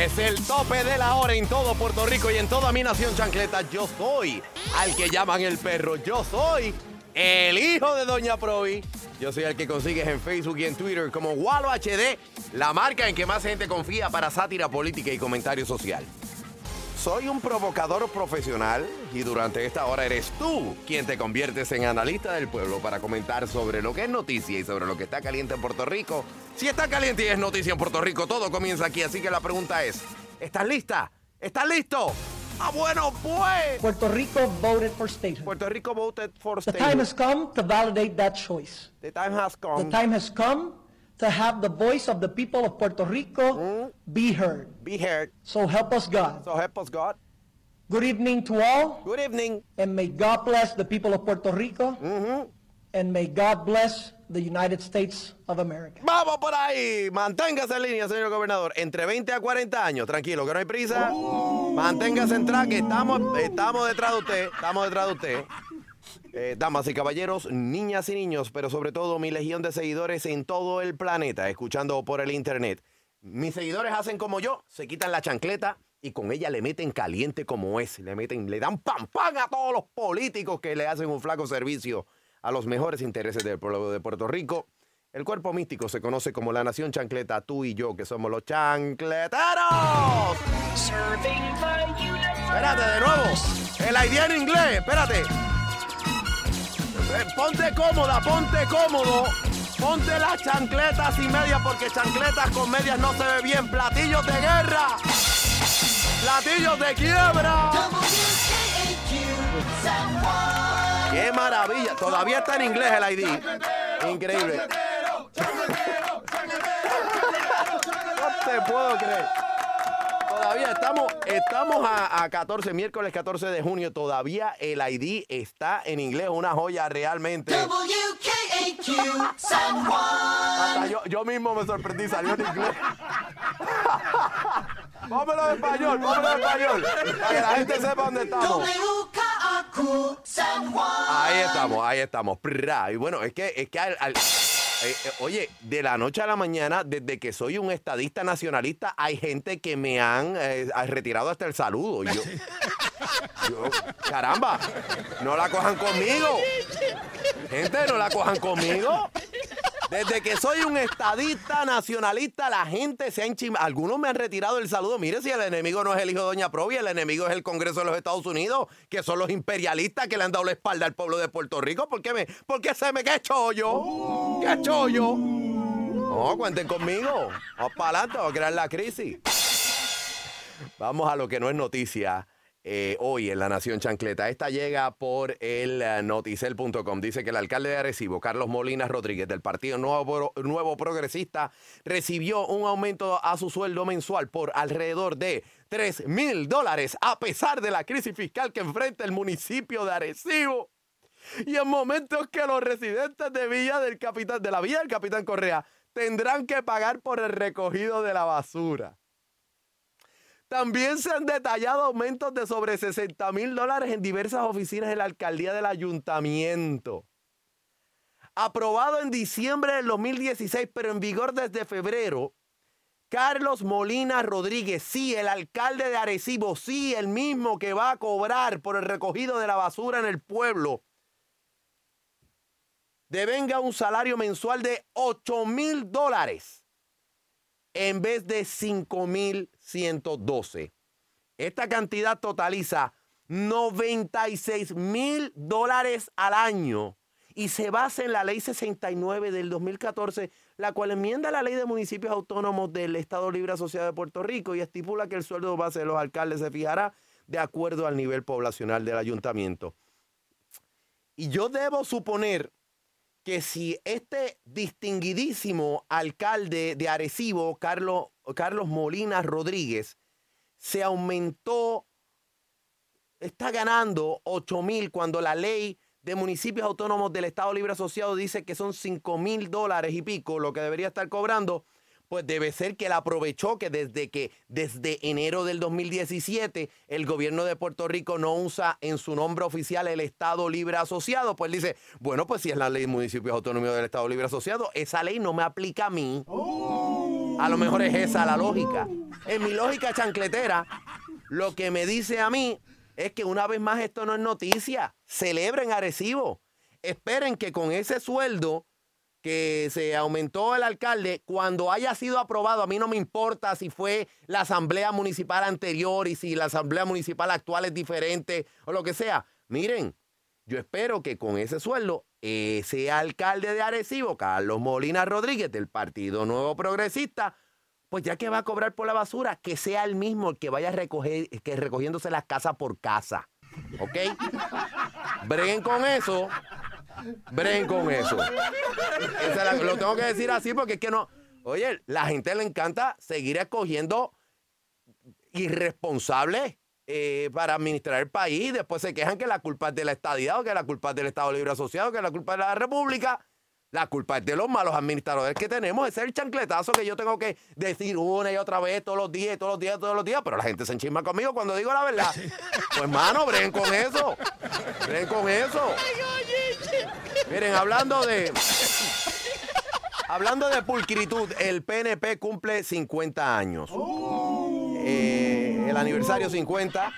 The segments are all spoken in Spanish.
Es el tope de la hora en todo Puerto Rico y en toda mi nación chancleta. Yo soy al que llaman el perro. Yo soy el hijo de Doña Provi. Yo soy el que consigues en Facebook y en Twitter como Walo HD, la marca en que más gente confía para sátira política y comentario social. Soy un provocador profesional y durante esta hora eres tú quien te conviertes en analista del pueblo para comentar sobre lo que es noticia y sobre lo que está caliente en Puerto Rico. Si está caliente y es noticia en Puerto Rico, todo comienza aquí, así que la pregunta es, ¿estás lista? ¿Estás listo? Ah, bueno, pues. Puerto Rico voted for statehood. Puerto Rico voted for The state. time has come to validate that choice. The time has The come. time has come to have the voice of the people of Puerto Rico be heard. Be heard. So help us God. So help us God. Good evening to all, Good evening. and may God bless the people of Puerto Rico, and may God bless the United States of America. Vamos por ahí. Manténgase en línea, señor gobernador. Entre 20 a 40 años. Tranquilo, que no hay prisa. Manténgase en track. Estamos, estamos detrás de usted. Estamos detrás de usted. Eh, damas y caballeros, niñas y niños, pero sobre todo mi legión de seguidores en todo el planeta, escuchando por el internet. Mis seguidores hacen como yo, se quitan la chancleta y con ella le meten caliente como es. Le meten, le dan pam pam a todos los políticos que le hacen un flaco servicio a los mejores intereses del pueblo de Puerto Rico. El cuerpo místico se conoce como la nación chancleta, tú y yo, que somos los chancleteros. Espérate, de nuevo. El idea en inglés, espérate. Eh, Ponte cómoda, ponte cómodo. Ponte las chancletas y medias porque chancletas con medias no se ve bien. Platillos de guerra. Platillos de quiebra. ¡Qué maravilla! Todavía está en inglés el ID. Increíble. No te puedo creer. Todavía estamos, estamos a, a 14, miércoles 14 de junio. Todavía el ID está en inglés. Una joya realmente. Hasta yo, yo mismo me sorprendí, salió en inglés. Póngalo en español, póngalo en español. Para que la gente sepa dónde estamos. Ahí estamos, ahí estamos. Y bueno, es que, es que al- al- eh, eh, oye, de la noche a la mañana, desde que soy un estadista nacionalista, hay gente que me han eh, retirado hasta el saludo. Yo, caramba, no la cojan conmigo. Gente, no la cojan conmigo. Desde que soy un estadista nacionalista, la gente se ha enchimado. Algunos me han retirado el saludo. Mire, si el enemigo no es el hijo de Doña Provi, el enemigo es el Congreso de los Estados Unidos, que son los imperialistas que le han dado la espalda al pueblo de Puerto Rico. ¿Por qué, me, por qué se me qué chollo? ¿Qué chollo? No, cuenten conmigo. Vamos para adelante, vamos a crear la crisis. Vamos a lo que no es noticia. Eh, hoy en la Nación Chancleta. Esta llega por el eh, noticel.com. Dice que el alcalde de Arecibo, Carlos Molina Rodríguez, del Partido Nuevo, Progresista, recibió un aumento a su sueldo mensual por alrededor de 3 mil dólares, a pesar de la crisis fiscal que enfrenta el municipio de Arecibo. Y en momentos que los residentes de Villa del Capitán, de la Villa del Capitán Correa tendrán que pagar por el recogido de la basura. También se han detallado aumentos de sobre 60 mil dólares en diversas oficinas de la alcaldía del ayuntamiento. Aprobado en diciembre del 2016, pero en vigor desde febrero, Carlos Molina Rodríguez, sí, el alcalde de Arecibo, sí, el mismo que va a cobrar por el recogido de la basura en el pueblo, devenga un salario mensual de 8 mil dólares en vez de 5.112. Esta cantidad totaliza 96 mil dólares al año y se basa en la ley 69 del 2014, la cual enmienda la ley de municipios autónomos del Estado Libre Asociado de Puerto Rico y estipula que el sueldo base de los alcaldes se fijará de acuerdo al nivel poblacional del ayuntamiento. Y yo debo suponer que si este distinguidísimo alcalde de Arecibo, Carlos, Carlos Molina Rodríguez, se aumentó, está ganando 8 mil cuando la ley de municipios autónomos del Estado Libre Asociado dice que son 5 mil dólares y pico lo que debería estar cobrando, pues debe ser que él aprovechó que desde que desde enero del 2017 el gobierno de Puerto Rico no usa en su nombre oficial el Estado Libre Asociado, pues dice, bueno, pues si es la ley de municipios autónomos del Estado Libre Asociado, esa ley no me aplica a mí. A lo mejor es esa la lógica. En mi lógica chancletera, lo que me dice a mí es que una vez más esto no es noticia. Celebren Arecibo. Esperen que con ese sueldo que se aumentó el alcalde, cuando haya sido aprobado, a mí no me importa si fue la asamblea municipal anterior y si la asamblea municipal actual es diferente o lo que sea. Miren, yo espero que con ese sueldo, ese alcalde de Arecibo, Carlos Molina Rodríguez, del Partido Nuevo Progresista, pues ya que va a cobrar por la basura, que sea el mismo el que vaya a recoger, que recogiéndose las casas por casa. ¿Ok? Breguen con eso. Breguen con eso. La- lo tengo que decir así porque es que no. Oye, la gente le encanta seguir escogiendo irresponsables eh, para administrar el país. Después se quejan que la culpa es de la estadidad o que la culpa es del Estado Libre Asociado, que la culpa es de la República. La culpa es de los malos administradores que tenemos. Ese es el chancletazo que yo tengo que decir una y otra vez, todos los días, todos los días, todos los días. Pero la gente se enchisma conmigo cuando digo la verdad. Pues, mano, breguen con eso. Breguen con eso. Miren, hablando de. Hablando de pulcritud, el PNP cumple 50 años. Eh, el aniversario 50.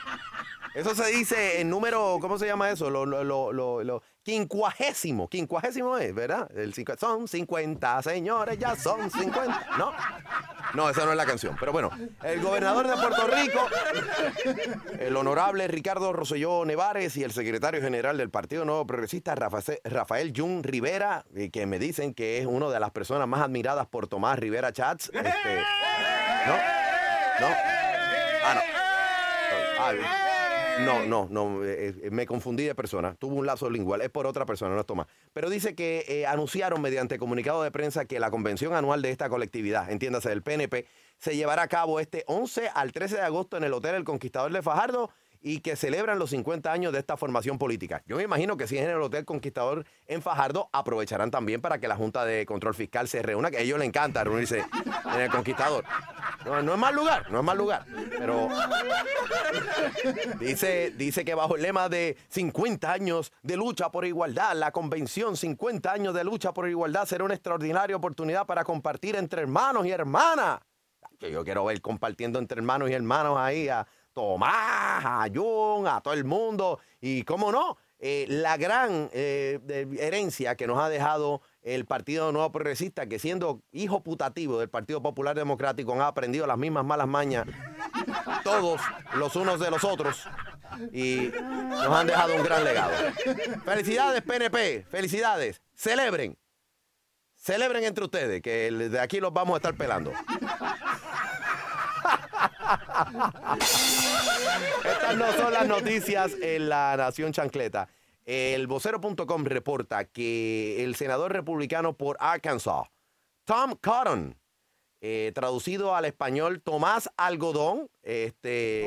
Eso se dice en número, ¿cómo se llama eso? Lo, lo, lo, lo, lo- quincuagésimo. Quincuagésimo es, ¿verdad? El cincu- son 50, señores, ya son 50. ¿No? No, esa no es la canción. Pero bueno, el gobernador de Puerto Rico, el honorable Ricardo Rosselló Nevares y el secretario general del Partido Nuevo Progresista, Rafa- Rafael Jun Rivera, eh, que me dicen que es una de las personas más admiradas por Tomás Rivera Chats. Este, ¿No? ¿No? Ah, no. No, no, no, eh, eh, me confundí de persona. Tuvo un lazo lingual, es por otra persona, no es Tomás. Pero dice que eh, anunciaron mediante comunicado de prensa que la convención anual de esta colectividad, entiéndase del PNP, se llevará a cabo este 11 al 13 de agosto en el Hotel El Conquistador de Fajardo y que celebran los 50 años de esta formación política. Yo me imagino que si es en el Hotel Conquistador en Fajardo, aprovecharán también para que la Junta de Control Fiscal se reúna, que a ellos les encanta reunirse en el Conquistador. No, es mal lugar, no es mal lugar, pero Dice, dice que bajo el lema de 50 años de lucha por igualdad, la convención 50 años de lucha por igualdad será una extraordinaria oportunidad para compartir entre hermanos y hermanas. Yo quiero ver compartiendo entre hermanos y hermanos ahí a Tomás, a Jun, a todo el mundo. Y cómo no, eh, la gran eh, herencia que nos ha dejado el Partido Nuevo Progresista, que siendo hijo putativo del Partido Popular Democrático, han aprendido las mismas malas mañas todos los unos de los otros y nos han dejado un gran legado. Felicidades, PNP, felicidades. Celebren. Celebren entre ustedes, que de aquí los vamos a estar pelando. Estas no son las noticias en la Nación Chancleta. El vocero.com reporta que el senador republicano por Arkansas, Tom Cotton, eh, traducido al español Tomás Algodón, este...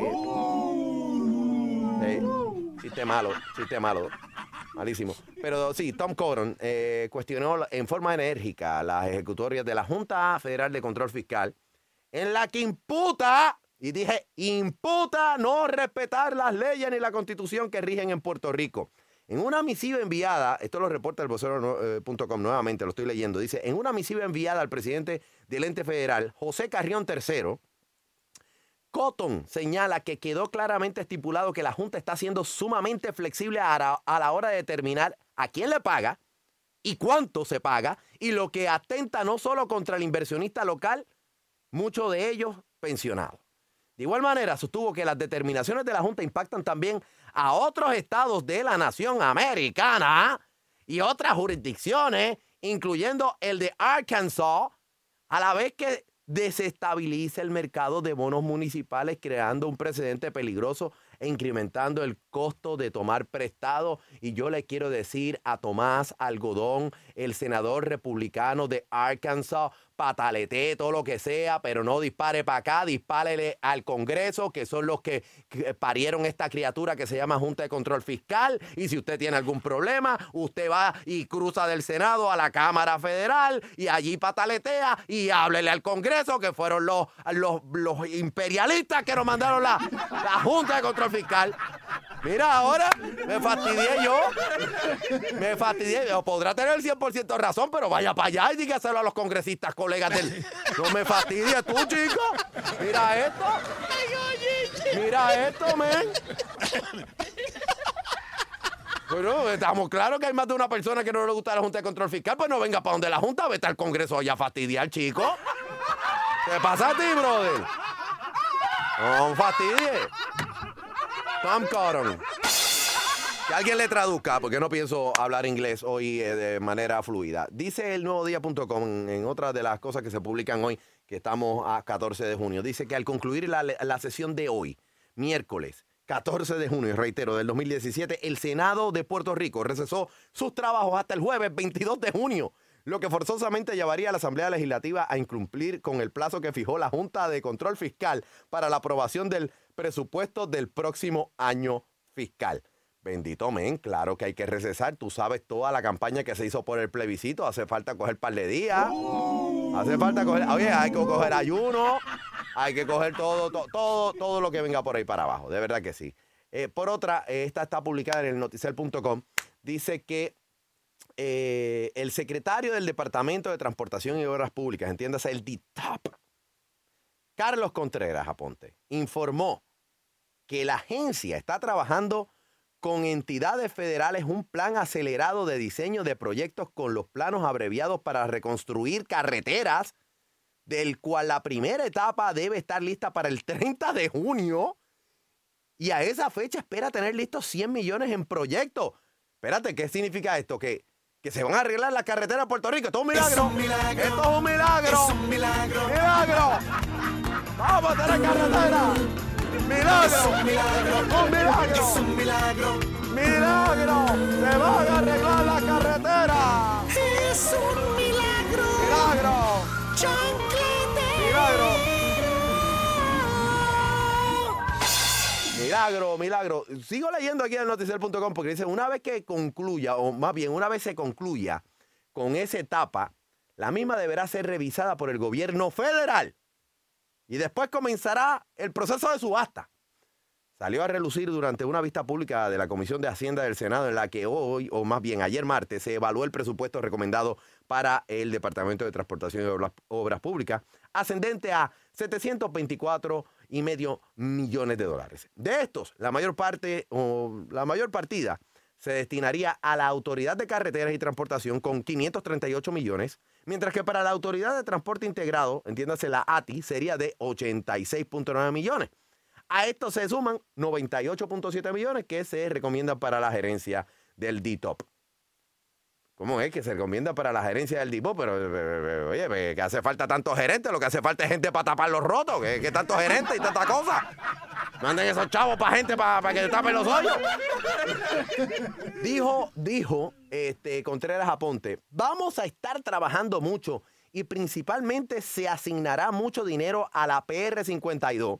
eh, chiste malo, chiste malo. Malísimo. Pero sí, Tom Cotton eh, cuestionó en forma enérgica las ejecutorias de la Junta Federal de Control Fiscal, en la que imputa, y dije, imputa no respetar las leyes ni la constitución que rigen en Puerto Rico. En una misiva enviada, esto lo reporta el vocero.com nuevamente, lo estoy leyendo, dice, en una misiva enviada al presidente del ente federal, José Carrión III, Cotton señala que quedó claramente estipulado que la Junta está siendo sumamente flexible a la hora de determinar a quién le paga y cuánto se paga, y lo que atenta no solo contra el inversionista local, muchos de ellos pensionados. De igual manera, sostuvo que las determinaciones de la Junta impactan también a otros estados de la nación americana y otras jurisdicciones, incluyendo el de Arkansas, a la vez que desestabiliza el mercado de bonos municipales, creando un precedente peligroso e incrementando el costo de tomar prestado. Y yo le quiero decir a Tomás Algodón, el senador republicano de Arkansas, patalete, todo lo que sea, pero no dispare para acá, dispárele al Congreso, que son los que, que parieron esta criatura que se llama Junta de Control Fiscal. Y si usted tiene algún problema, usted va y cruza del Senado a la Cámara Federal y allí pataletea y háblele al Congreso, que fueron los, los, los imperialistas que nos mandaron la, la Junta de Control Fiscal. Mira, ahora me fastidié yo. Me fastidié. Yo podrá tener el 100% razón, pero vaya para allá y dígaselo a los congresistas, colegas del. No me fastidies tú, chico. Mira esto. Mira esto, men. Bueno, estamos claros que hay más de una persona que no le gusta la Junta de Control Fiscal, pues no venga para donde la Junta, vete al Congreso allá a fastidiar, chico. ¿Qué pasa a ti, brother? No fastidie. Tom Cotton. Que alguien le traduzca, porque no pienso hablar inglés hoy eh, de manera fluida. Dice el nuevo en otra de las cosas que se publican hoy, que estamos a 14 de junio, dice que al concluir la, la sesión de hoy, miércoles 14 de junio, reitero, del 2017, el Senado de Puerto Rico recesó sus trabajos hasta el jueves 22 de junio, lo que forzosamente llevaría a la Asamblea Legislativa a incumplir con el plazo que fijó la Junta de Control Fiscal para la aprobación del presupuesto del próximo año fiscal. Bendito men, claro que hay que recesar. Tú sabes toda la campaña que se hizo por el plebiscito. Hace falta coger par de días. Hace falta coger. Oye, hay que coger ayuno. Hay que coger todo, todo, todo, todo lo que venga por ahí para abajo. De verdad que sí. Eh, por otra, eh, esta está publicada en el noticel.com. Dice que eh, el secretario del Departamento de Transportación y Obras Públicas, entiéndase el DITAP, Carlos Contreras Aponte, informó que la agencia está trabajando con entidades federales un plan acelerado de diseño de proyectos con los planos abreviados para reconstruir carreteras, del cual la primera etapa debe estar lista para el 30 de junio. Y a esa fecha espera tener listos 100 millones en proyectos. Espérate, ¿qué significa esto? Que, que se van a arreglar las carreteras de Puerto Rico. Esto es un milagro. Esto es un milagro. Es un milagro. Milagro. Vamos a tener carretera. Milagro. un milagro. Un milagro. Es un milagro. Milagro. Se van a arreglar las carreteras. Es un milagro. Milagro. Chanclete. Milagro. Milagro, milagro. Sigo leyendo aquí en el noticiero.com porque dice, una vez que concluya, o más bien una vez se concluya con esa etapa, la misma deberá ser revisada por el gobierno federal. Y después comenzará el proceso de subasta. Salió a relucir durante una vista pública de la Comisión de Hacienda del Senado en la que hoy, o más bien ayer martes, se evaluó el presupuesto recomendado para el Departamento de Transportación y Obras, Públicas, ascendente a 724 y medio millones de dólares. De estos, la mayor parte o la mayor partida se destinaría a la Autoridad de Carreteras y Transportación con 538 millones, mientras que para la Autoridad de Transporte Integrado, entiéndase la ATI, sería de 86.9 millones. A esto se suman 98.7 millones que se recomiendan para la gerencia del DTOP. ¿Cómo es que se recomienda para la gerencia del DIPO? Pero, pero, oye, pues, que hace falta tantos gerentes, lo que hace falta es gente para tapar los rotos, que tantos gerentes y tanta cosa. Manden esos chavos para gente para, para que le tapen los hoyos. Dijo, dijo este, Contreras Aponte, vamos a estar trabajando mucho y principalmente se asignará mucho dinero a la PR52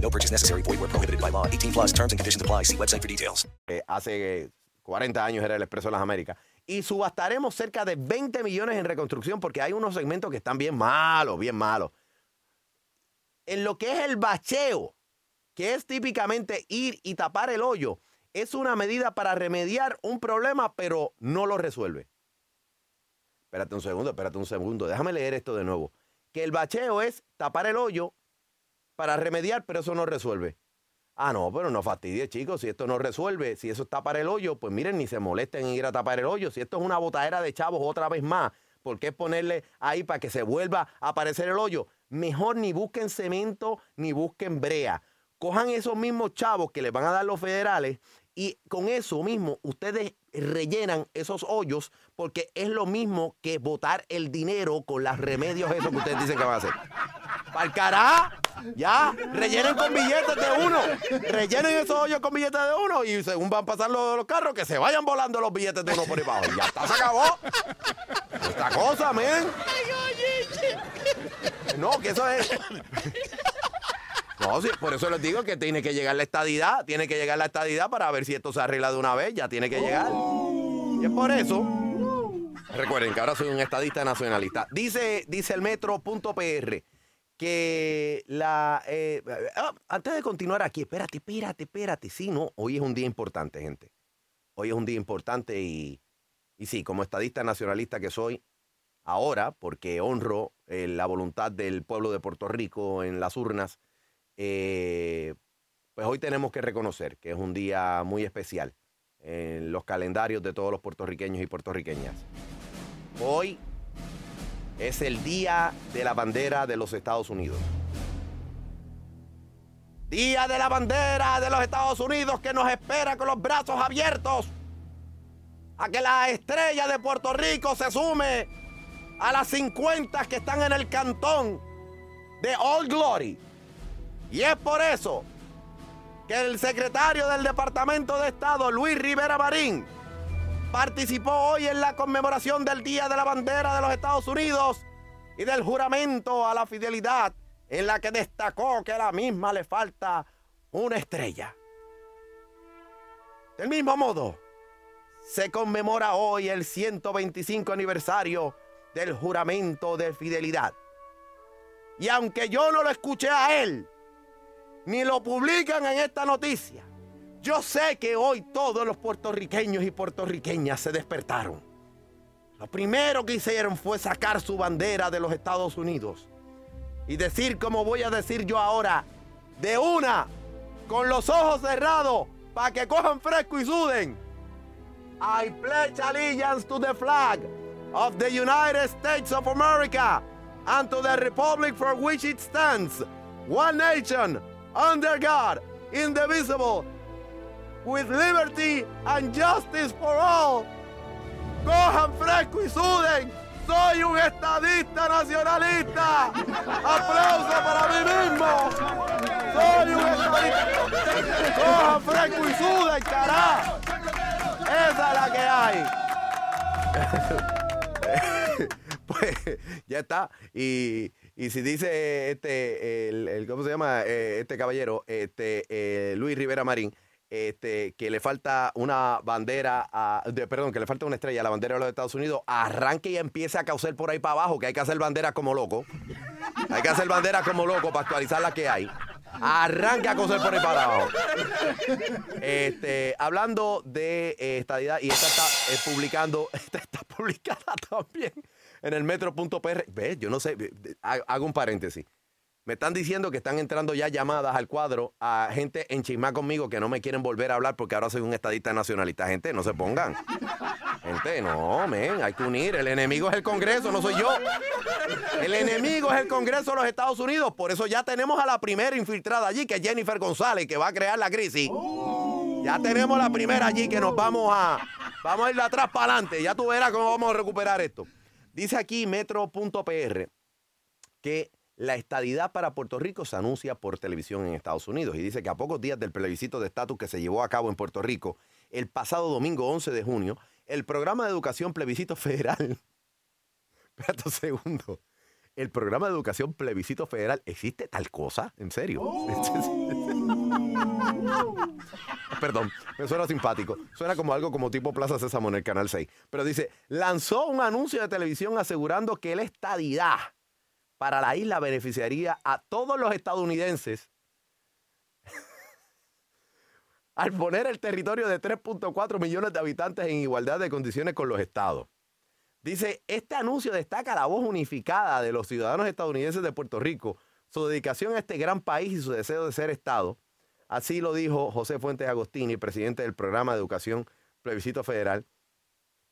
No purchase necessary. Void where prohibited by law. 18 plus terms and conditions apply. See website for details. Eh, hace 40 años era el Expreso de las Américas. Y subastaremos cerca de 20 millones en reconstrucción porque hay unos segmentos que están bien malos, bien malos. En lo que es el bacheo, que es típicamente ir y tapar el hoyo, es una medida para remediar un problema, pero no lo resuelve. Espérate un segundo, espérate un segundo. Déjame leer esto de nuevo. Que el bacheo es tapar el hoyo para remediar, pero eso no resuelve. Ah, no, pero no fastidie, chicos. Si esto no resuelve, si eso está para el hoyo, pues miren, ni se molesten en ir a tapar el hoyo. Si esto es una botadera de chavos otra vez más, ¿por qué ponerle ahí para que se vuelva a aparecer el hoyo? Mejor ni busquen cemento ni busquen brea. Cojan esos mismos chavos que les van a dar los federales y con eso mismo ustedes rellenan esos hoyos porque es lo mismo que botar el dinero con los remedios esos que ustedes dicen que van a hacer. ¡Pal cará! Ya, rellenen con billetes de uno. Rellenen esos hoyos con billetes de uno y según van pasando los, los carros, que se vayan volando los billetes de uno por ahí abajo. Ya está, se acabó. Esta cosa, men. No, que eso es. No, sí, por eso les digo que tiene que llegar la estadidad, tiene que llegar la estadidad para ver si esto se arregla de una vez, ya tiene que llegar. Y es por eso. Recuerden que ahora soy un estadista nacionalista. Dice, dice el metro.pr que la... eh, ah, antes de continuar aquí, espérate, espérate, espérate. Sí, no, hoy es un día importante, gente. Hoy es un día importante y, y sí, como estadista nacionalista que soy, ahora, porque honro eh, la voluntad del pueblo de Puerto Rico en las urnas, eh, pues hoy tenemos que reconocer que es un día muy especial en los calendarios de todos los puertorriqueños y puertorriqueñas. Hoy es el día de la bandera de los Estados Unidos. Día de la bandera de los Estados Unidos que nos espera con los brazos abiertos a que la estrella de Puerto Rico se sume a las 50 que están en el cantón de Old Glory. Y es por eso que el secretario del Departamento de Estado, Luis Rivera Marín, participó hoy en la conmemoración del Día de la Bandera de los Estados Unidos y del juramento a la fidelidad, en la que destacó que a la misma le falta una estrella. Del mismo modo, se conmemora hoy el 125 aniversario del juramento de fidelidad. Y aunque yo no lo escuché a él, ni lo publican en esta noticia, yo sé que hoy todos los puertorriqueños y puertorriqueñas se despertaron. Lo primero que hicieron fue sacar su bandera de los Estados Unidos y decir, como voy a decir yo ahora, de una, con los ojos cerrados, para que cojan fresco y suden. I pledge allegiance to the flag of the United States of America and to the republic for which it stands, one nation, under God, indivisible, with liberty and justice for all. Cojan fresco y suden. Soy un estadista nacionalista. Aplauso para mí mismo. Soy un estadista. Cojan fresco y suden, cará. Esa es la que hay. pues ya está. Y, y si dice este, el, ¿cómo se llama? Eh, este caballero, este, eh, Luis Rivera Marín, este, que le falta una bandera, a- de- perdón, que le falta una estrella a la bandera de los Estados Unidos, arranque y empiece a causar por ahí para abajo, que hay que hacer banderas como loco. Hay que hacer banderas como loco para actualizar la que hay. Arranque a coser por ahí para abajo. Este, hablando de eh, estadidad, y esta está eh, publicando, esta está publicada también en el metro.pr. Ve, yo no sé, hago un paréntesis. Me están diciendo que están entrando ya llamadas al cuadro a gente en chismá conmigo que no me quieren volver a hablar porque ahora soy un estadista nacionalista. Gente, no se pongan. Gente, no, men, hay que unir. El enemigo es el Congreso, no soy yo. El enemigo es el Congreso de los Estados Unidos. Por eso ya tenemos a la primera infiltrada allí, que es Jennifer González, que va a crear la crisis. Ya tenemos la primera allí que nos vamos a. Vamos a ir atrás para adelante. Ya tú verás cómo vamos a recuperar esto. Dice aquí metro.pr que la estadidad para Puerto Rico se anuncia por televisión en Estados Unidos y dice que a pocos días del plebiscito de estatus que se llevó a cabo en Puerto Rico el pasado domingo 11 de junio, el programa de educación plebiscito federal. Espérate un segundo. El programa de educación plebiscito federal, ¿existe tal cosa? ¿En serio? Perdón, me suena simpático. Suena como algo como tipo Plaza Sésamo en el Canal 6. Pero dice, lanzó un anuncio de televisión asegurando que la estadidad para la isla beneficiaría a todos los estadounidenses al poner el territorio de 3.4 millones de habitantes en igualdad de condiciones con los estados. Dice, este anuncio destaca la voz unificada de los ciudadanos estadounidenses de Puerto Rico, su dedicación a este gran país y su deseo de ser estado, Así lo dijo José Fuentes Agostini, presidente del programa de educación plebiscito federal.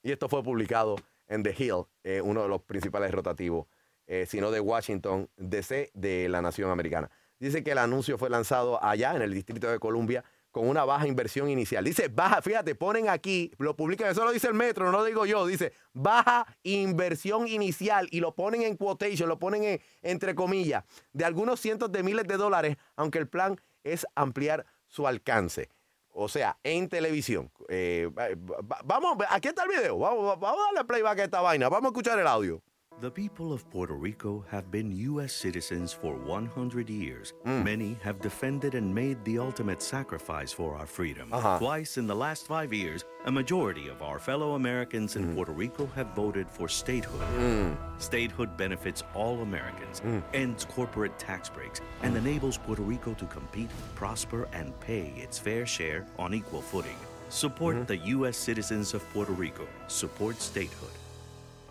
Y esto fue publicado en The Hill, eh, uno de los principales rotativos, eh, sino de Washington, D.C., de la nación americana. Dice que el anuncio fue lanzado allá en el Distrito de Columbia con una baja inversión inicial. Dice baja, fíjate, ponen aquí, lo publican, eso lo dice el metro, no lo digo yo, dice baja inversión inicial y lo ponen en quotation, lo ponen en- entre comillas, de algunos cientos de miles de dólares, aunque el plan es ampliar su alcance. O sea, en televisión. Eh, va- va- vamos, aquí está el video. Vamos, vamos a darle playback a esta vaina. Vamos a escuchar el audio. The people of Puerto Rico have been U.S. citizens for 100 years. Hmm. Many have defended and made the ultimate sacrifice for our freedom. Uh-huh. Twice in the last five years, a majority of our fellow Americans in hmm. Puerto Rico have voted for statehood. Hmm. Statehood benefits all Americans, ends corporate tax breaks, and enables Puerto Rico to compete, prosper, and pay its fair share on equal footing. Support the U.S. citizens of Puerto Rico. Support statehood.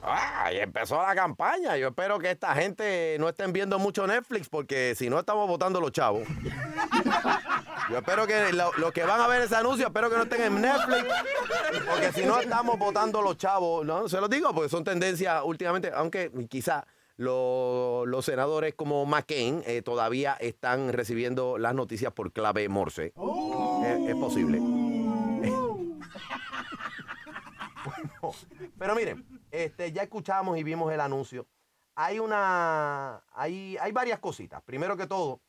Ah, y empezó la campaña. Yo espero que esta gente no estén viendo mucho Netflix porque si no estamos votando los chavos. Yo espero que lo- los que van a ver ese anuncio, espero que no estén en Netflix porque si no estamos votando los chavos. No, se los digo porque son tendencias últimamente, aunque quizá lo- los senadores como McCain eh, todavía están recibiendo las noticias por clave Morse. Es- es posible. Pero miren, este, ya escuchamos y vimos el anuncio. Hay una. Hay, hay varias cositas. Primero que todo,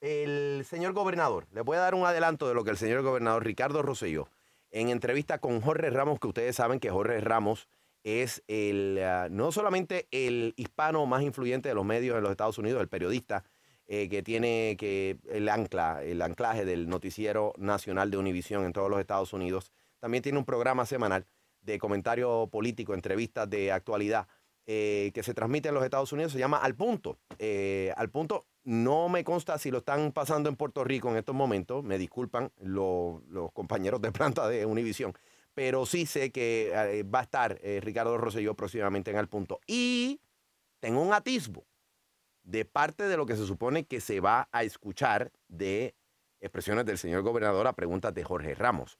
el señor gobernador, les voy a dar un adelanto de lo que el señor gobernador Ricardo Rosselló, en entrevista con Jorge Ramos, que ustedes saben que Jorge Ramos es el ah, no solamente el hispano más influyente de los medios en los Estados Unidos, el periodista eh, que tiene que el ancla, el anclaje del noticiero nacional de Univisión en todos los Estados Unidos. También tiene un programa semanal de comentario político, entrevistas de actualidad eh, que se transmite en los Estados Unidos, se llama Al Punto. Eh, Al Punto no me consta si lo están pasando en Puerto Rico en estos momentos, me disculpan lo- los compañeros de planta de Univisión, pero sí sé que eh, va a estar eh, Ricardo Rosselló próximamente en Al Punto. Y tengo un atisbo de parte de lo que se supone que se va a escuchar de expresiones del señor gobernador a preguntas de Jorge Ramos.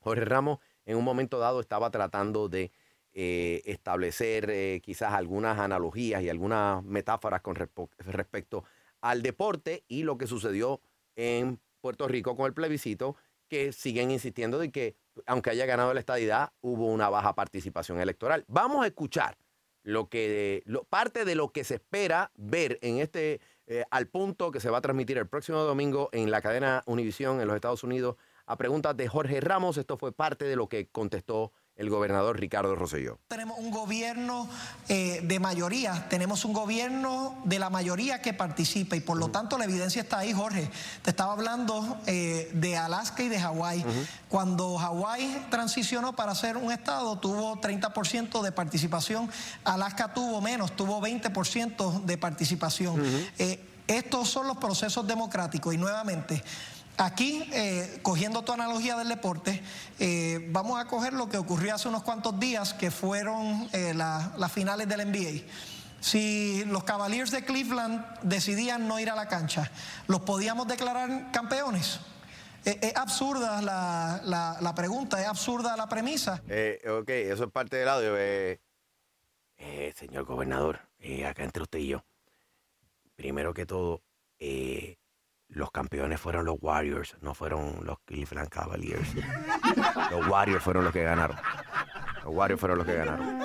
Jorge Ramos en un momento dado estaba tratando de eh, establecer eh, quizás algunas analogías y algunas metáforas con respecto al deporte y lo que sucedió en Puerto Rico con el plebiscito, que siguen insistiendo de que aunque haya ganado la estadidad, hubo una baja participación electoral. Vamos a escuchar lo que parte de lo que se espera ver en este eh, al punto que se va a transmitir el próximo domingo en la cadena Univisión en los Estados Unidos a preguntas de Jorge Ramos. Esto fue parte de lo que contestó el gobernador Ricardo Rosselló. Tenemos un gobierno eh, de mayoría, tenemos un gobierno de la mayoría que participa y por lo tanto la evidencia está ahí, Jorge. Te estaba hablando eh, de Alaska y de Hawái. Cuando Hawái transicionó para ser un estado, tuvo 30% de participación, Alaska tuvo menos, tuvo 20% de participación. Eh, estos son los procesos democráticos y nuevamente... Aquí, eh, cogiendo tu analogía del deporte, eh, vamos a coger lo que ocurrió hace unos cuantos días, que fueron eh, la- las finales del NBA. Si los Cavaliers de Cleveland decidían no ir a la cancha, ¿los podíamos declarar campeones? Es absurda la, la- pregunta, es absurda la premisa. Ok, eso es parte del audio. señor gobernador, acá entre usted y yo. Primero que todo, eh, los campeones fueron los Warriors, no fueron los Cleveland Cavaliers. Los Warriors fueron los que ganaron. Los Warriors fueron los que ganaron.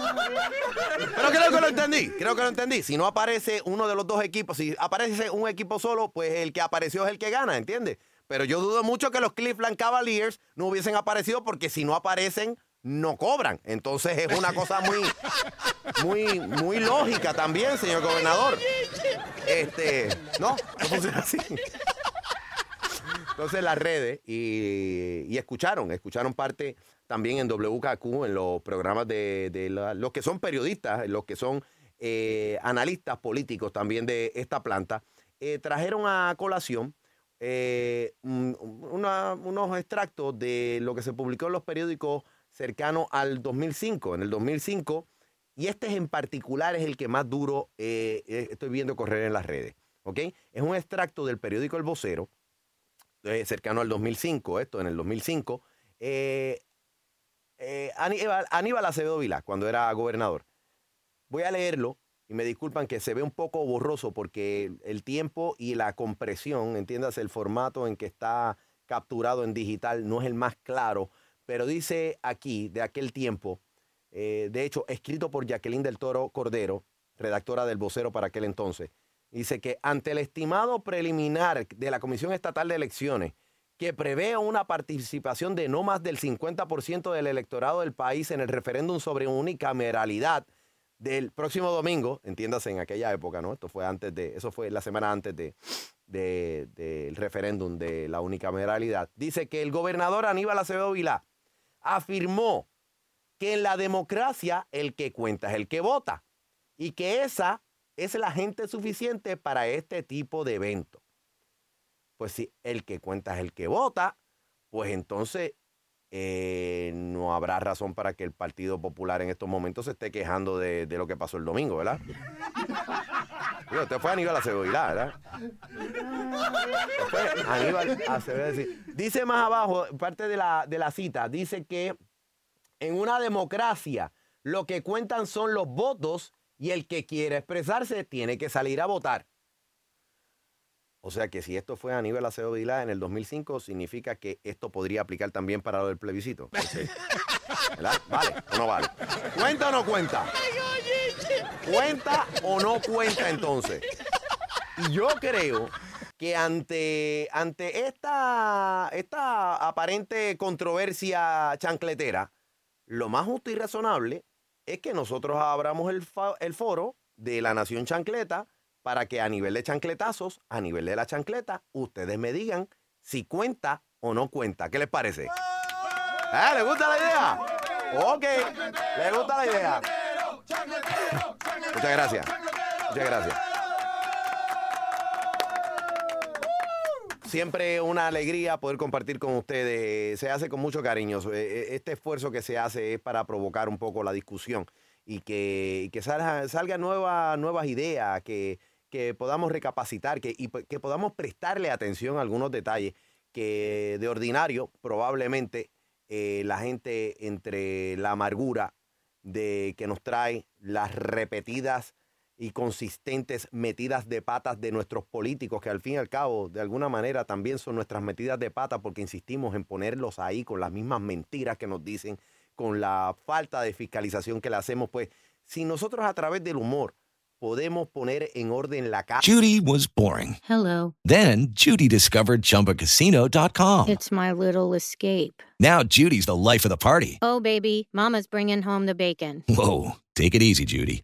Pero creo que lo entendí, creo que lo entendí. Si no aparece uno de los dos equipos, si aparece un equipo solo, pues el que apareció es el que gana, ¿entiendes? Pero yo dudo mucho que los Cleveland Cavaliers no hubiesen aparecido porque si no aparecen, no cobran. Entonces es una cosa muy, muy, muy lógica también, señor gobernador. Este, no, no funciona así. Entonces las redes y, y escucharon, escucharon parte también en WKQ, en los programas de, los que son periodistas, los que son eh, analistas políticos también de esta planta, eh, trajeron a colación eh, unos extractos de lo que se publicó en los periódicos cercanos al 2005. En el 2005, y este es en particular es el que más duro estoy viendo correr en las redes. ¿ok? Es un extracto del periódico El Vocero, eh, cercano al 2005, esto en el 2005, eh, eh, Aníbal, Acevedo Vila, cuando era gobernador. Voy a leerlo y me disculpan que se ve un poco borroso porque el tiempo y la compresión, entiendas, el formato en que está capturado en digital no es el más claro, pero dice aquí, de aquel tiempo, eh, de hecho, escrito por Jacqueline del Toro Cordero, redactora del vocero para aquel entonces, dice que ante el estimado preliminar de la Comisión Estatal de Elecciones, que prevé una participación de no más del 50% del electorado del país en el referéndum sobre unicameralidad del próximo domingo, entiéndase en aquella época, ¿no? Esto fue antes de, eso fue la semana antes de, de- del referéndum de la unicameralidad. Dice que el gobernador Aníbal Acevedo Vilá afirmó que en la democracia el que cuenta es el que vota y que esa es la gente suficiente para este tipo de evento. Pues si el que cuenta es el que vota, pues entonces eh, no habrá razón para que el Partido Popular en estos momentos se esté quejando de, de lo que pasó el domingo, ¿verdad? Digo, usted fue Aníbal Acevedo ¿verdad? Usted fue Aníbal Acevedo sí. Dice más abajo, parte de la, de la cita, dice que en una democracia lo que cuentan son los votos y el que quiere expresarse tiene que salir a votar. O sea que si esto fue Aníbal Acevedo Vilá en el 2005, significa que esto podría aplicar también para lo del plebiscito. Ok. ¿Verdad? ¿Vale o no vale? ¿Cuenta o no cuenta? ¿Cuenta o no cuenta entonces? Y yo creo que ante, ante esta, esta aparente controversia chancletera, lo más justo y razonable es que nosotros abramos el, fa- el foro de la Nación Chancleta para que a nivel de chancletazos, a nivel de la chancleta, ustedes me digan si cuenta o no cuenta. ¿Qué les parece? ¿Eh? ¿Les gusta la idea? Ok, ¿les gusta la idea? Muchas gracias. Muchas gracias. Siempre una alegría poder compartir con ustedes. Se hace con mucho cariño. Eh, Este esfuerzo que se hace es para provocar un poco la discusión y que, que salga- salgan nuevas, ideas, que, que podamos recapacitar que, y que podamos prestarle atención a algunos detalles que de ordinario probablemente eh, la gente entre la amargura de que nos trae las repetidas y consistentes metidas de patas de nuestros políticos, que al fin y al cabo, de alguna manera, también son nuestras metidas de patas porque insistimos en ponerlos ahí con las mismas mentiras que nos dicen, con la falta de fiscalización que le hacemos, pues si nosotros a través del humor podemos poner en orden la casa. Judy was boring. Hello. Then Judy discovered ChumbaCasino.com. It's my little escape. Now Judy's the life of the party. Oh, baby, Mama's bringing home the bacon. Whoa, take it easy, Judy.